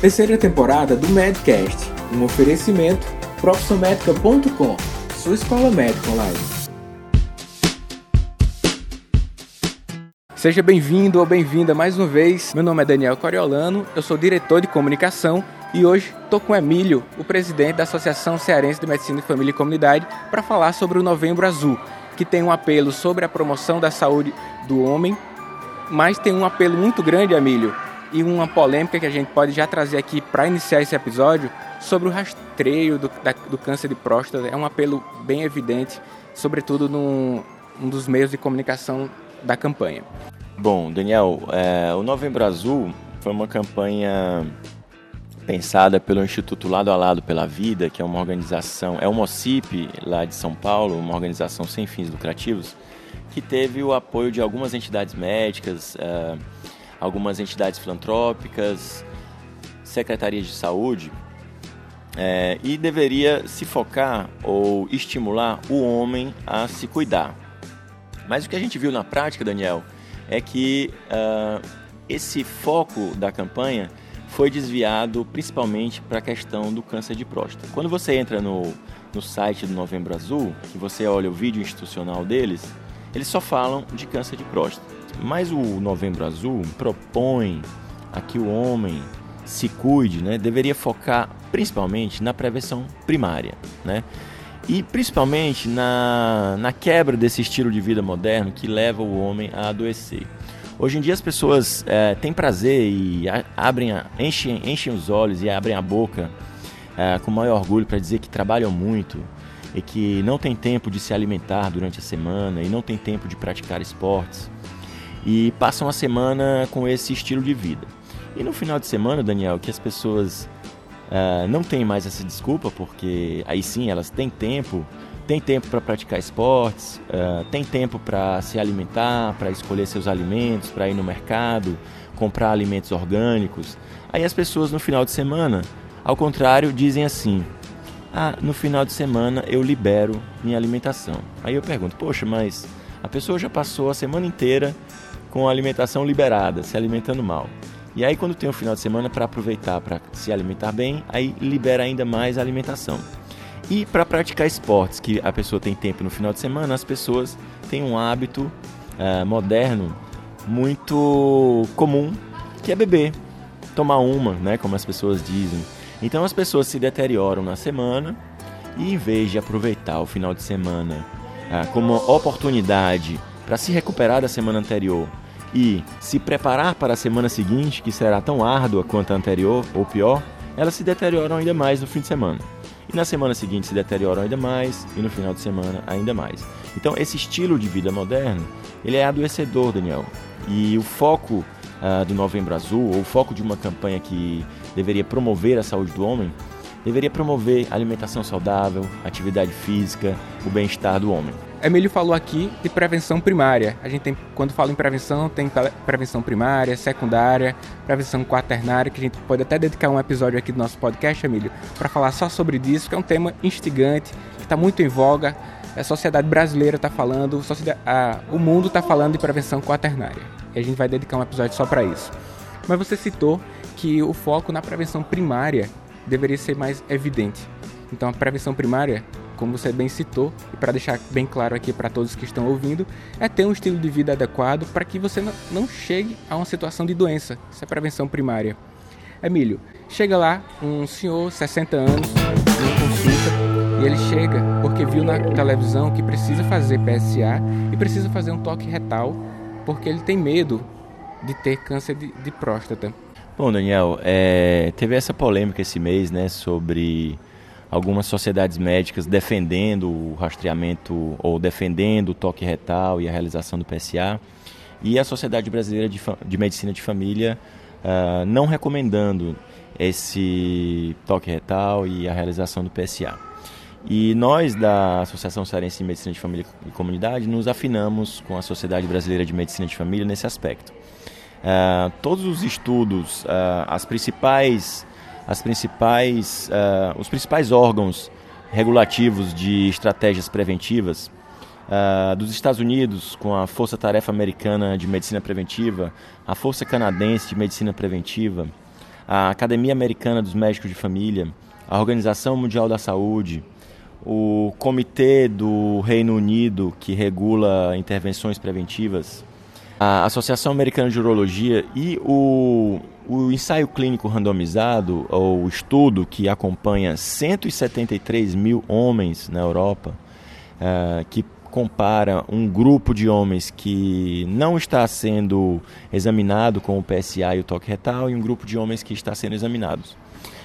Terceira temporada do Medcast, um oferecimento profissionmedica.com, sua escola médica online. Seja bem-vindo ou bem-vinda mais uma vez. Meu nome é Daniel Coriolano, eu sou diretor de comunicação e hoje estou com Emílio, o presidente da Associação Cearense de Medicina de Família e Comunidade, para falar sobre o Novembro Azul, que tem um apelo sobre a promoção da saúde do homem, mas tem um apelo muito grande, Emílio, e uma polêmica que a gente pode já trazer aqui para iniciar esse episódio sobre o rastreio do, da, do câncer de próstata. É um apelo bem evidente, sobretudo num um dos meios de comunicação da campanha. Bom, Daniel, é, o Novembro Azul foi uma campanha pensada pelo Instituto Lado a Lado pela Vida, que é uma organização, é uma OCIP lá de São Paulo, uma organização sem fins lucrativos, que teve o apoio de algumas entidades médicas, uh, algumas entidades filantrópicas, secretarias de saúde, é, e deveria se focar ou estimular o homem a se cuidar. Mas o que a gente viu na prática, Daniel, é que uh, esse foco da campanha foi desviado principalmente para a questão do câncer de próstata. Quando você entra no, no site do Novembro Azul, e você olha o vídeo institucional deles, eles só falam de câncer de próstata. Mas o Novembro Azul propõe a que o homem se cuide, né? deveria focar principalmente na prevenção primária, né? E principalmente na, na quebra desse estilo de vida moderno que leva o homem a adoecer. Hoje em dia as pessoas é, têm prazer e abrem, enchem, enchem os olhos e abrem a boca é, com maior orgulho para dizer que trabalham muito e que não tem tempo de se alimentar durante a semana e não tem tempo de praticar esportes e passam a semana com esse estilo de vida. E no final de semana, Daniel, que as pessoas uh, não têm mais essa desculpa, porque aí sim elas têm tempo, têm tempo para praticar esportes, uh, têm tempo para se alimentar, para escolher seus alimentos, para ir no mercado, comprar alimentos orgânicos. Aí as pessoas no final de semana, ao contrário, dizem assim: ah, no final de semana eu libero minha alimentação. Aí eu pergunto, poxa, mas a pessoa já passou a semana inteira com a alimentação liberada, se alimentando mal. E aí quando tem um final de semana para aproveitar para se alimentar bem, aí libera ainda mais a alimentação. E para praticar esportes, que a pessoa tem tempo no final de semana, as pessoas têm um hábito uh, moderno muito comum, que é beber, tomar uma, né, como as pessoas dizem. Então as pessoas se deterioram na semana e em vez de aproveitar o final de semana uh, como oportunidade para se recuperar da semana anterior e se preparar para a semana seguinte, que será tão árdua quanto a anterior ou pior, elas se deterioram ainda mais no fim de semana. E na semana seguinte se deterioram ainda mais e no final de semana ainda mais. Então esse estilo de vida moderno, ele é adoecedor, Daniel. E o foco uh, do Novembro Azul, ou o foco de uma campanha que deveria promover a saúde do homem, deveria promover alimentação saudável, atividade física, o bem-estar do homem. Emílio falou aqui de prevenção primária. A gente tem, quando fala em prevenção, tem prevenção primária, secundária, prevenção quaternária, que a gente pode até dedicar um episódio aqui do nosso podcast, Emílio, para falar só sobre isso, que é um tema instigante, que está muito em voga. A sociedade brasileira está falando, a, o mundo está falando de prevenção quaternária. E a gente vai dedicar um episódio só para isso. Mas você citou que o foco na prevenção primária deveria ser mais evidente. Então, a prevenção primária como você bem citou, e para deixar bem claro aqui para todos que estão ouvindo, é ter um estilo de vida adequado para que você não chegue a uma situação de doença. Isso é prevenção primária. Emílio, chega lá um senhor, 60 anos, em consulta, e ele chega porque viu na televisão que precisa fazer PSA e precisa fazer um toque retal porque ele tem medo de ter câncer de, de próstata. Bom, Daniel, é, teve essa polêmica esse mês, né, sobre algumas sociedades médicas defendendo o rastreamento ou defendendo o toque retal e a realização do PSA, e a Sociedade Brasileira de, de Medicina de Família uh, não recomendando esse toque retal e a realização do PSA. E nós, da Associação Cearense de Medicina de Família e Comunidade, nos afinamos com a Sociedade Brasileira de Medicina de Família nesse aspecto. Uh, todos os estudos, uh, as principais as principais, uh, os principais órgãos regulativos de estratégias preventivas dos Estados Unidos, com a Força Tarefa Americana de Medicina Preventiva, a Força Canadense de Medicina Preventiva, a Academia Americana dos Médicos de Família, a Organização Mundial da Saúde, o Comitê do Reino Unido que regula intervenções preventivas, a Associação Americana de Urologia e o, o ensaio clínico randomizado, ou estudo que acompanha 173 mil homens na Europa, uh, que compara um grupo de homens que não está sendo examinado com o PSA e o toque retal e um grupo de homens que está sendo examinados.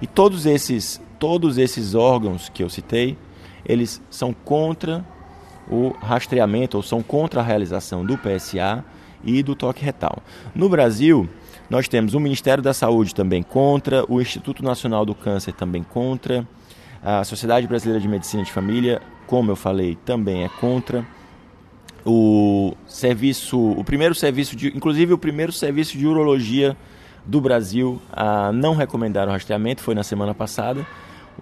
E todos esses, todos esses órgãos que eu citei, eles são contra o rastreamento ou são contra a realização do PSA e do toque retal. No Brasil, nós temos o Ministério da Saúde também contra, o Instituto Nacional do Câncer também contra, a Sociedade Brasileira de Medicina de Família, como eu falei, também é contra. O serviço, o primeiro serviço de, inclusive o primeiro serviço de urologia do Brasil a não recomendar o rastreamento foi na semana passada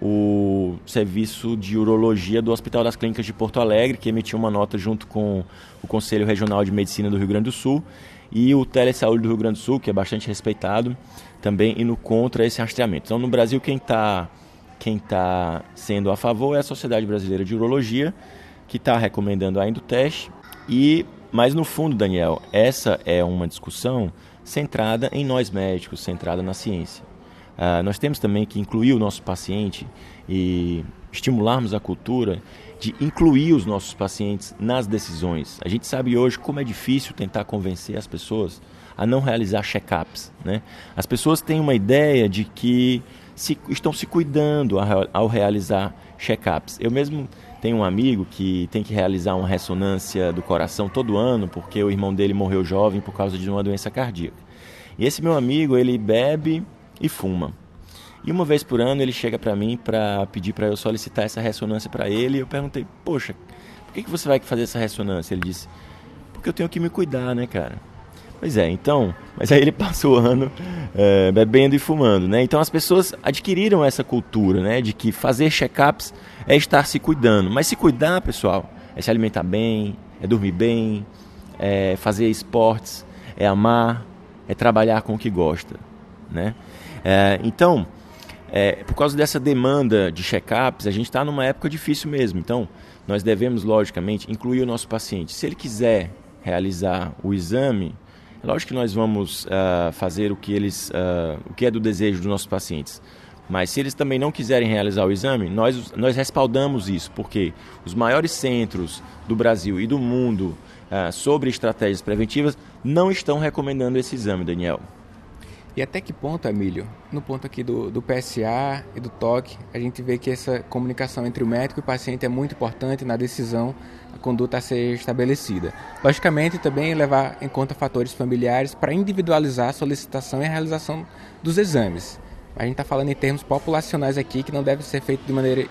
o serviço de urologia do Hospital das Clínicas de Porto Alegre, que emitiu uma nota junto com o Conselho Regional de Medicina do Rio Grande do Sul e o Telesaúde do Rio Grande do Sul, que é bastante respeitado, também indo contra esse rastreamento. Então, no Brasil, quem está quem tá sendo a favor é a Sociedade Brasileira de Urologia, que está recomendando ainda o teste. E, mas no fundo, Daniel, essa é uma discussão centrada em nós médicos, centrada na ciência. Uh, nós temos também que incluir o nosso paciente e estimularmos a cultura de incluir os nossos pacientes nas decisões. A gente sabe hoje como é difícil tentar convencer as pessoas a não realizar check-ups. Né? As pessoas têm uma ideia de que se, estão se cuidando ao realizar check-ups. Eu mesmo tenho um amigo que tem que realizar uma ressonância do coração todo ano porque o irmão dele morreu jovem por causa de uma doença cardíaca. E esse meu amigo, ele bebe e fuma. E uma vez por ano ele chega para mim para pedir para eu solicitar essa ressonância para ele. E eu perguntei, poxa, por que, que você vai fazer essa ressonância? Ele disse, porque eu tenho que me cuidar, né, cara? Pois é, então, mas aí ele passou o ano é, bebendo e fumando, né? Então as pessoas adquiriram essa cultura, né, de que fazer check-ups é estar se cuidando. Mas se cuidar, pessoal, é se alimentar bem, é dormir bem, é fazer esportes, é amar, é trabalhar com o que gosta, né? É, então, é, por causa dessa demanda de check-ups, a gente está numa época difícil mesmo. Então, nós devemos, logicamente, incluir o nosso paciente. Se ele quiser realizar o exame, é lógico que nós vamos uh, fazer o que, eles, uh, o que é do desejo dos nossos pacientes. Mas se eles também não quiserem realizar o exame, nós, nós respaldamos isso, porque os maiores centros do Brasil e do mundo uh, sobre estratégias preventivas não estão recomendando esse exame, Daniel. E até que ponto, Emílio, no ponto aqui do, do PSA e do TOC, a gente vê que essa comunicação entre o médico e o paciente é muito importante na decisão, a conduta a ser estabelecida. Logicamente, também levar em conta fatores familiares para individualizar a solicitação e a realização dos exames. A gente está falando em termos populacionais aqui, que não deve ser feito de maneira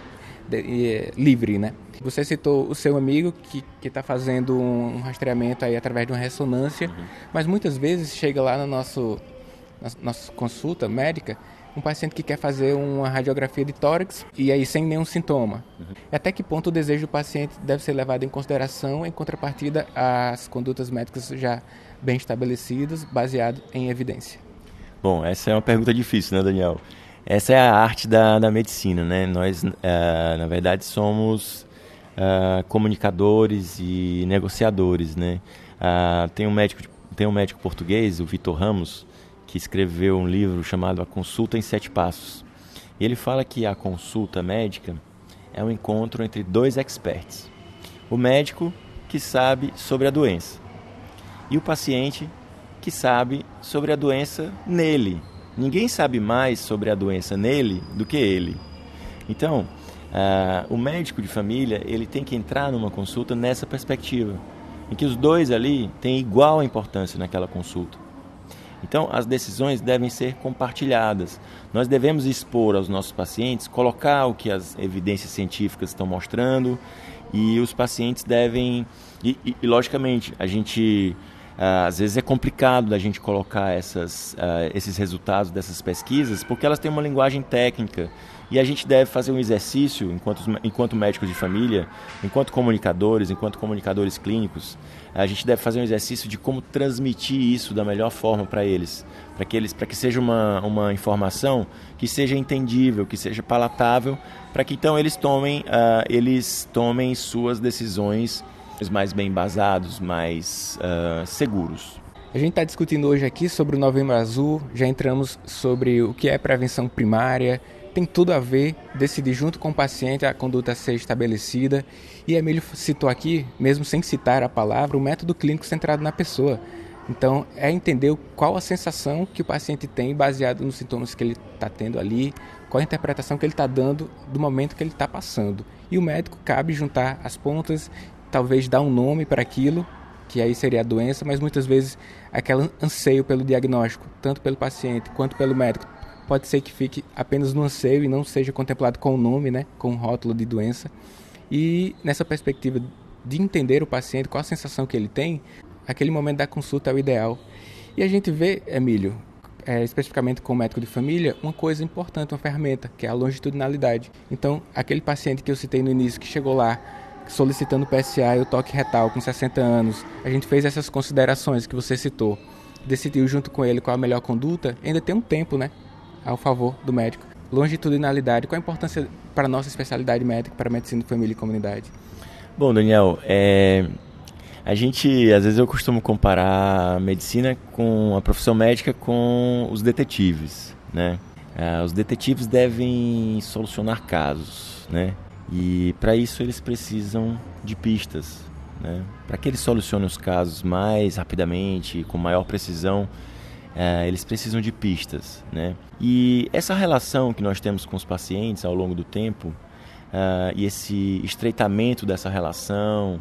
de, eh, livre, né? Você citou o seu amigo que está fazendo um rastreamento aí através de uma ressonância, uhum. mas muitas vezes chega lá no nosso na nossa consulta médica, um paciente que quer fazer uma radiografia de tórax e aí sem nenhum sintoma. Uhum. Até que ponto o desejo do paciente deve ser levado em consideração em contrapartida às condutas médicas já bem estabelecidas, baseado em evidência? Bom, essa é uma pergunta difícil, né, Daniel? Essa é a arte da, da medicina, né? Nós, uh, na verdade, somos uh, comunicadores e negociadores, né? Uh, tem um médico, tem um médico português, o Vitor Ramos, que escreveu um livro chamado A Consulta em Sete Passos. E ele fala que a consulta médica é um encontro entre dois experts. O médico que sabe sobre a doença e o paciente que sabe sobre a doença nele. Ninguém sabe mais sobre a doença nele do que ele. Então, uh, o médico de família ele tem que entrar numa consulta nessa perspectiva, em que os dois ali têm igual importância naquela consulta. Então, as decisões devem ser compartilhadas. Nós devemos expor aos nossos pacientes, colocar o que as evidências científicas estão mostrando e os pacientes devem. E, e, e logicamente, a gente às vezes é complicado da gente colocar essas, uh, esses resultados dessas pesquisas porque elas têm uma linguagem técnica. E a gente deve fazer um exercício enquanto, enquanto médicos de família, enquanto comunicadores, enquanto comunicadores clínicos, a gente deve fazer um exercício de como transmitir isso da melhor forma para eles, para que eles, para que seja uma, uma informação que seja entendível, que seja palatável, para que então eles tomem, uh, eles tomem suas decisões mais bem embasados, mais uh, seguros. A gente está discutindo hoje aqui sobre o Novembro Azul, já entramos sobre o que é prevenção primária, tem tudo a ver decidir junto com o paciente a conduta a ser estabelecida. E Emílio citou aqui, mesmo sem citar a palavra, o método clínico centrado na pessoa. Então, é entender qual a sensação que o paciente tem baseado nos sintomas que ele está tendo ali, qual a interpretação que ele está dando do momento que ele está passando. E o médico cabe juntar as pontas talvez dar um nome para aquilo, que aí seria a doença, mas muitas vezes aquele anseio pelo diagnóstico, tanto pelo paciente quanto pelo médico, pode ser que fique apenas no anseio e não seja contemplado com o nome, né, com o rótulo de doença. E nessa perspectiva de entender o paciente, qual a sensação que ele tem, aquele momento da consulta é o ideal. E a gente vê, Emílio, é, especificamente com o médico de família, uma coisa importante, uma ferramenta, que é a longitudinalidade. Então, aquele paciente que eu citei no início, que chegou lá solicitando PSA e o toque retal com 60 anos, a gente fez essas considerações que você citou, decidiu junto com ele qual a melhor conduta, ainda tem um tempo, né, ao favor do médico. Longitudinalidade, qual a importância para a nossa especialidade médica, para a medicina de família e comunidade? Bom, Daniel, é... a gente, às vezes eu costumo comparar a medicina com a profissão médica com os detetives, né? Ah, os detetives devem solucionar casos, né? E para isso eles precisam de pistas. Né? Para que eles solucionem os casos mais rapidamente, com maior precisão, é, eles precisam de pistas. Né? E essa relação que nós temos com os pacientes ao longo do tempo, uh, e esse estreitamento dessa relação,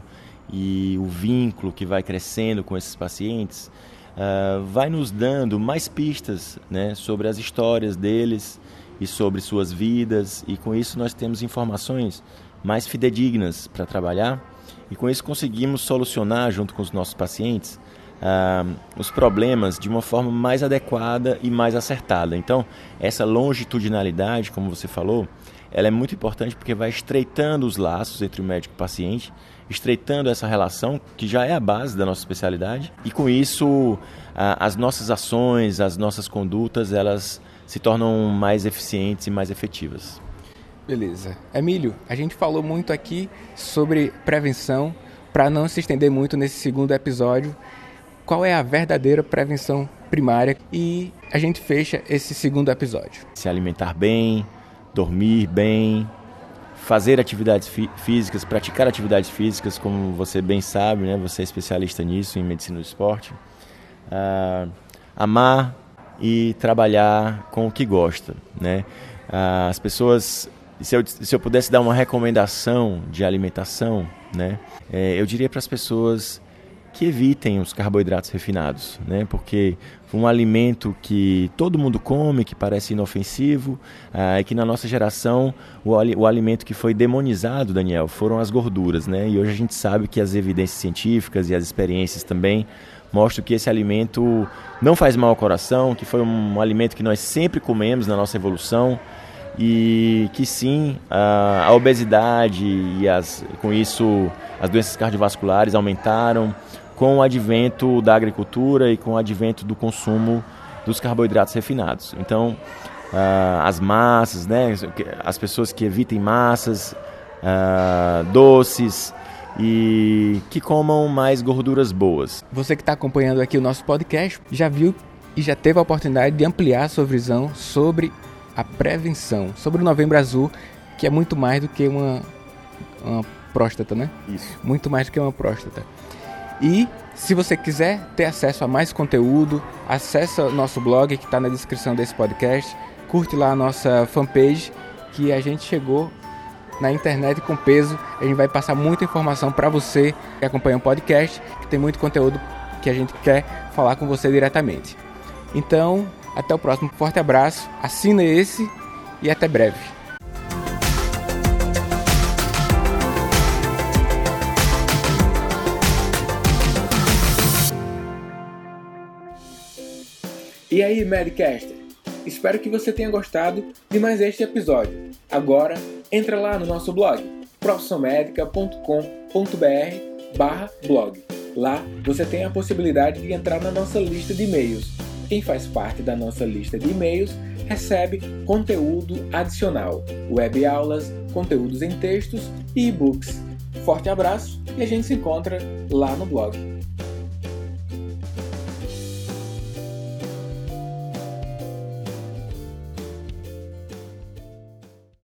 e o vínculo que vai crescendo com esses pacientes, uh, vai nos dando mais pistas né, sobre as histórias deles, e sobre suas vidas, e com isso nós temos informações mais fidedignas para trabalhar, e com isso conseguimos solucionar, junto com os nossos pacientes, uh, os problemas de uma forma mais adequada e mais acertada. Então, essa longitudinalidade, como você falou, ela é muito importante porque vai estreitando os laços entre o médico e o paciente, estreitando essa relação que já é a base da nossa especialidade, e com isso uh, as nossas ações, as nossas condutas, elas se tornam mais eficientes e mais efetivas. Beleza. Emílio, a gente falou muito aqui sobre prevenção, para não se estender muito nesse segundo episódio. Qual é a verdadeira prevenção primária? E a gente fecha esse segundo episódio. Se alimentar bem, dormir bem, fazer atividades fí físicas, praticar atividades físicas, como você bem sabe, né? Você é especialista nisso em medicina do esporte. Uh, amar e trabalhar com o que gosta, né? Ah, as pessoas, se eu, se eu pudesse dar uma recomendação de alimentação, né? É, eu diria para as pessoas que evitem os carboidratos refinados, né? Porque um alimento que todo mundo come, que parece inofensivo, ah, e que na nossa geração o, o alimento que foi demonizado, Daniel, foram as gorduras, né? E hoje a gente sabe que as evidências científicas e as experiências também mostram que esse alimento não faz mal ao coração, que foi um alimento que nós sempre comemos na nossa evolução e que sim, a, a obesidade e as, com isso as doenças cardiovasculares aumentaram com o advento da agricultura e com o advento do consumo dos carboidratos refinados. Então, uh, as massas, né, as pessoas que evitem massas, uh, doces, e que comam mais gorduras boas. Você que está acompanhando aqui o nosso podcast já viu e já teve a oportunidade de ampliar sua visão sobre a prevenção, sobre o Novembro Azul, que é muito mais do que uma, uma próstata, né? Isso. Muito mais do que uma próstata. E se você quiser ter acesso a mais conteúdo, acesse o nosso blog que está na descrição desse podcast, curte lá a nossa fanpage que a gente chegou na internet com peso. A gente vai passar muita informação para você que acompanha o podcast, que tem muito conteúdo que a gente quer falar com você diretamente. Então, até o próximo. Forte abraço, assina esse e até breve. E aí, Medcaster? Espero que você tenha gostado de mais este episódio. Agora, entra lá no nosso blog, profissionmedica.com.br barra blog. Lá você tem a possibilidade de entrar na nossa lista de e-mails. Quem faz parte da nossa lista de e-mails recebe conteúdo adicional, web aulas, conteúdos em textos e e-books. Forte abraço e a gente se encontra lá no blog.